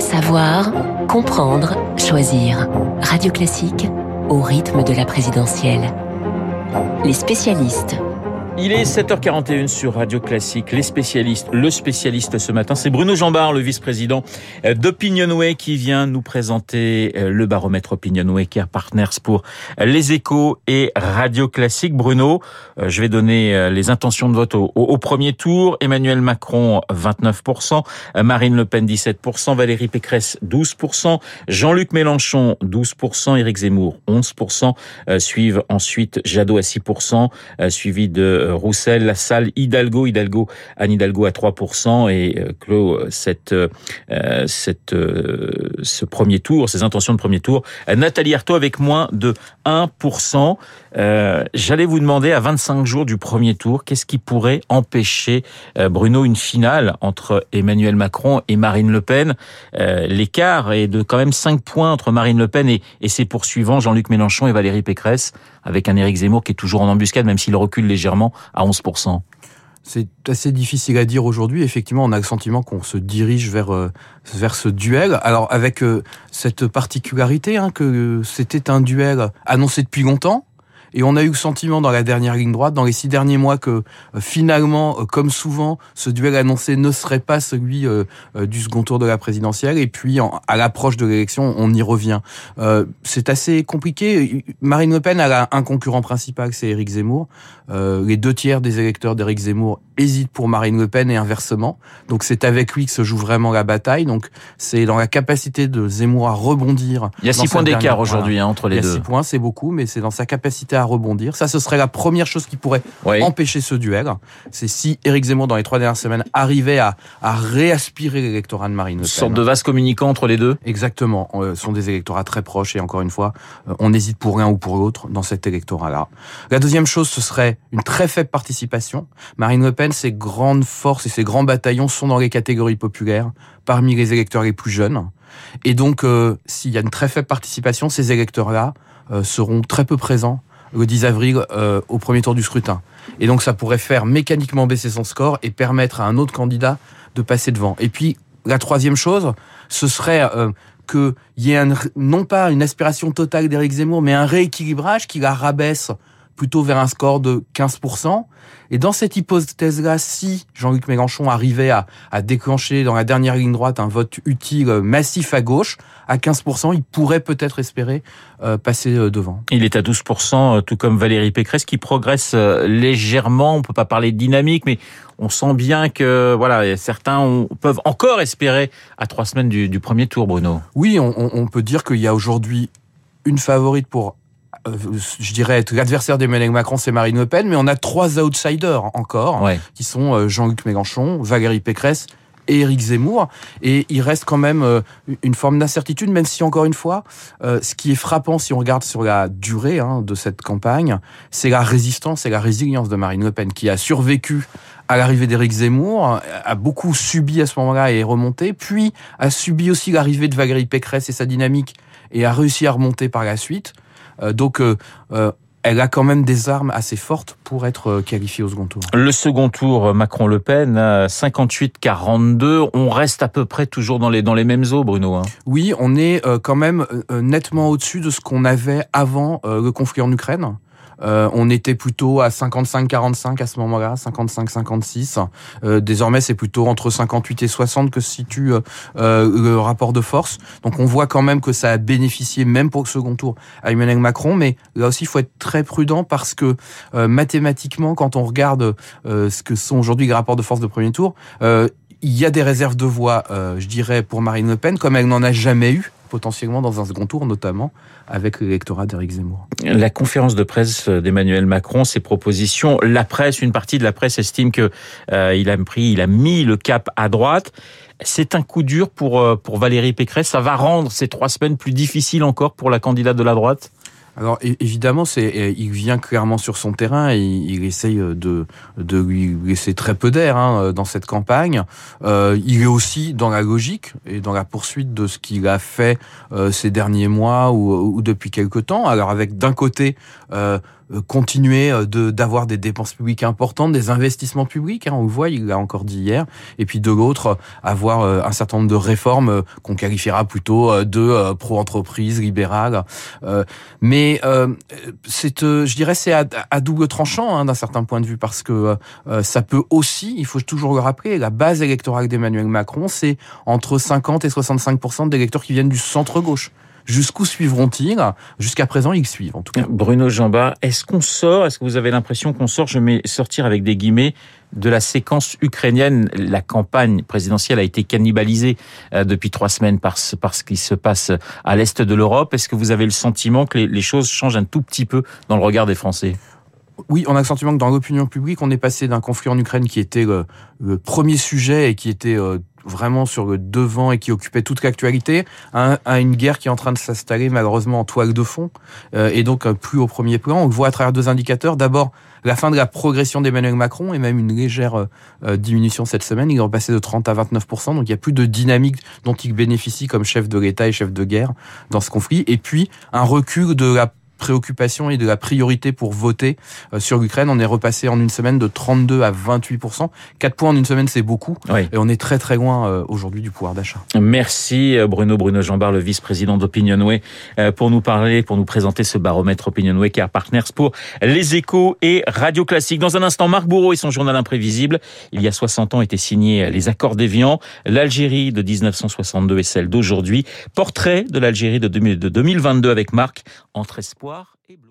Savoir, comprendre, choisir. Radio Classique au rythme de la présidentielle. Les spécialistes. Il est 7h41 sur Radio Classique. Les spécialistes, le spécialiste ce matin, c'est Bruno Jambard, le vice-président d'Opinionway qui vient nous présenter euh, le baromètre Opinionway Care Partners pour les échos et Radio Classique. Bruno, euh, je vais donner euh, les intentions de vote au, au premier tour. Emmanuel Macron, 29%, Marine Le Pen, 17%, Valérie Pécresse, 12%, Jean-Luc Mélenchon, 12%, Éric Zemmour, 11%, suivent ensuite Jadot à 6%, suivi de Roussel, La Salle, Hidalgo, Hidalgo, Anne Hidalgo à 3% et euh, clôt euh, cette, euh, cette, ce premier tour, ces intentions de premier tour. Nathalie Arthaud avec moins de 1%. Euh, J'allais vous demander à 25 jours du premier tour, qu'est-ce qui pourrait empêcher Bruno une finale entre Emmanuel Macron et Marine Le Pen? Euh, L'écart est de quand même 5 points entre Marine Le Pen et, et ses poursuivants Jean-Luc Mélenchon et Valérie Pécresse, avec un Éric Zemmour qui est toujours en embuscade, même s'il recule légèrement à 11%. C'est assez difficile à dire aujourd'hui. Effectivement, on a le sentiment qu'on se dirige vers euh, vers ce duel. Alors avec euh, cette particularité hein, que c'était un duel annoncé depuis longtemps, et on a eu le sentiment dans la dernière ligne droite, dans les six derniers mois, que euh, finalement, euh, comme souvent, ce duel annoncé ne serait pas celui euh, du second tour de la présidentielle. Et puis, à l'approche de l'élection, on y revient. c'est assez compliqué. Marine Le Pen a un concurrent principal, c'est Éric Zemmour. les deux tiers des électeurs d'Éric Zemmour hésitent pour Marine Le Pen et inversement. Donc c'est avec lui que se joue vraiment la bataille. Donc c'est dans la capacité de Zemmour à rebondir. Il y a six points d'écart aujourd'hui hein, entre les deux. Il y a six points, c'est beaucoup, mais c'est dans sa capacité à rebondir. Ça, ce serait la première chose qui pourrait empêcher ce duel. C'est si Éric Zemmour, dans les trois dernières semaines, arrivait à, à réaspirer l'électorat de Marine Le Pen. Une sorte de vase communicant entre les deux Exactement. Euh, ce sont des électorats très proches et encore une fois, euh, on hésite pour l'un ou pour l'autre dans cet électorat-là. La deuxième chose, ce serait une très faible participation. Marine Le Pen, ses grandes forces et ses grands bataillons sont dans les catégories populaires, parmi les électeurs les plus jeunes. Et donc, euh, s'il y a une très faible participation, ces électeurs-là seront très peu présents le 10 avril euh, au premier tour du scrutin. Et donc ça pourrait faire mécaniquement baisser son score et permettre à un autre candidat de passer devant. Et puis la troisième chose, ce serait euh, qu'il y ait non pas une aspiration totale d'Éric Zemmour, mais un rééquilibrage qui la rabaisse plutôt vers un score de 15%. Et dans cette hypothèse-là, si Jean-Luc Mélenchon arrivait à, à, déclencher dans la dernière ligne droite un vote utile massif à gauche, à 15%, il pourrait peut-être espérer euh, passer euh, devant. Il est à 12%, euh, tout comme Valérie Pécresse, qui progresse légèrement. On peut pas parler de dynamique, mais on sent bien que voilà, certains peuvent encore espérer à trois semaines du, du premier tour, Bruno. Oui, on, on peut dire qu'il y a aujourd'hui une favorite pour euh, je dirais, l'adversaire d'Emmanuel Macron, c'est Marine Le Pen, mais on a trois outsiders encore, qui sont euh, Jean-Luc Mélenchon, Valérie Pécresse et Éric Zemmour. Et il reste quand même euh, une forme d'incertitude, même si, encore une fois, ce qui est frappant, si on regarde sur la durée hein, de cette campagne, c'est la résistance et la résilience de Marine Le Pen, qui a survécu à l'arrivée d'Éric Zemmour, a beaucoup subi à ce moment-là et est remonté, puis a subi aussi l'arrivée de Valérie Pécresse et sa dynamique, et a réussi à remonter par la suite. Euh, donc euh, euh, elle a quand même des armes assez fortes pour être qualifiée au second tour. Le second tour, Macron-Le Pen, 58-42. On reste à peu près toujours dans les, dans les mêmes eaux, Bruno. Hein. Oui, on est quand même nettement au-dessus de ce qu'on avait avant le conflit en Ukraine. Euh, on était plutôt à 55-45 à ce moment-là, 55-56. Euh, désormais, c'est plutôt entre 58 et 60 que se situe euh, le rapport de force. Donc on voit quand même que ça a bénéficié, même pour le second tour, à Emmanuel Macron. Mais là aussi, il faut être très prudent parce que mathématiquement, quand on regarde ce que sont aujourd'hui les rapports de force de premier tour, il y a des réserves de voix, je dirais, pour Marine Le Pen, comme elle n'en a jamais eu potentiellement dans un second tour, notamment avec l'électorat d'Éric Zemmour. La conférence de presse d'Emmanuel Macron, ses propositions, la presse, une partie de la presse estime que euh, il a pris, il a mis le cap à droite. C'est un coup dur pour euh, pour Valérie Pécresse. Ça va rendre ces trois semaines plus difficiles encore pour la candidate de la droite? Alors évidemment, il vient clairement sur son terrain et il, essaye de de lui laisser très peu d'air hein, dans cette campagne. Euh, il est aussi dans la logique et dans la poursuite de ce qu'il a fait euh, ces derniers mois ou, ou, depuis quelque temps. Alors avec d'un côté euh, continuer de d'avoir des dépenses publiques importantes, des investissements publics. Hein, on le voit, il l'a encore dit hier. Et puis de l'autre, avoir un certain nombre de réformes qu'on qualifiera plutôt de pro-entreprise, libérales. mais c'est, je dirais, c'est à, double tranchant hein, d'un certain point de vue parce que ça peut aussi, il faut toujours le rappeler, la base électorale d'Emmanuel Macron, c'est entre 50 et 65% d'électeurs qui viennent du centre-gauche. Jusqu'où suivront-ils? Jusqu'à présent, ils suivent, en tout cas. Bruno Jamba, est-ce qu'on sort, est-ce que vous avez l'impression qu'on sort, je mets sortir avec des guillemets, de la séquence ukrainienne. La campagne présidentielle a été cannibalisée euh, depuis trois semaines par ce, par ce qui se passe à l'est de l'Europe. Est-ce que vous avez le sentiment que les choses changent un tout petit peu dans le regard des Français? Oui, on a le sentiment que dans l'opinion publique, on est passé d'un conflit en Ukraine qui était le, premier sujet et qui était euh, vraiment sur le devant et qui occupait toute l'actualité, à, une guerre qui est en train de s'installer malheureusement en toile de fond euh, et donc euh, plus au premier plan. On le voit à travers deux indicateurs. D'abord, la fin de la progression d'Emmanuel Macron et même une légère diminution cette semaine. Il est repassé de 30 à 29 donc il y a plus de dynamique dont il bénéficie comme chef de l'État et chef de guerre dans ce conflit. Et puis un recul de la préoccupation et de la priorité pour voter euh, sur l'Ukraine. On est repassé en une semaine de 32 à 28 4 points en une semaine, c'est beaucoup. Et on est très très loin euh, aujourd'hui du pouvoir d'achat. Merci euh, Bruno Bruno Jambard, le vice-président d'Opinionway, pour nous parler, pour nous présenter ce baromètre Opinionway Car Partners pour Les Échos et Radio Classique. Dans un instant, Marc Bourreau et son journal imprévisible. Il y a 60 ans étaient signés les accords d'Évian, l'Algérie de 1962 et celle d'aujourd'hui. Portrait de l'Algérie de 2022 avec Marc entre espoir et bleu.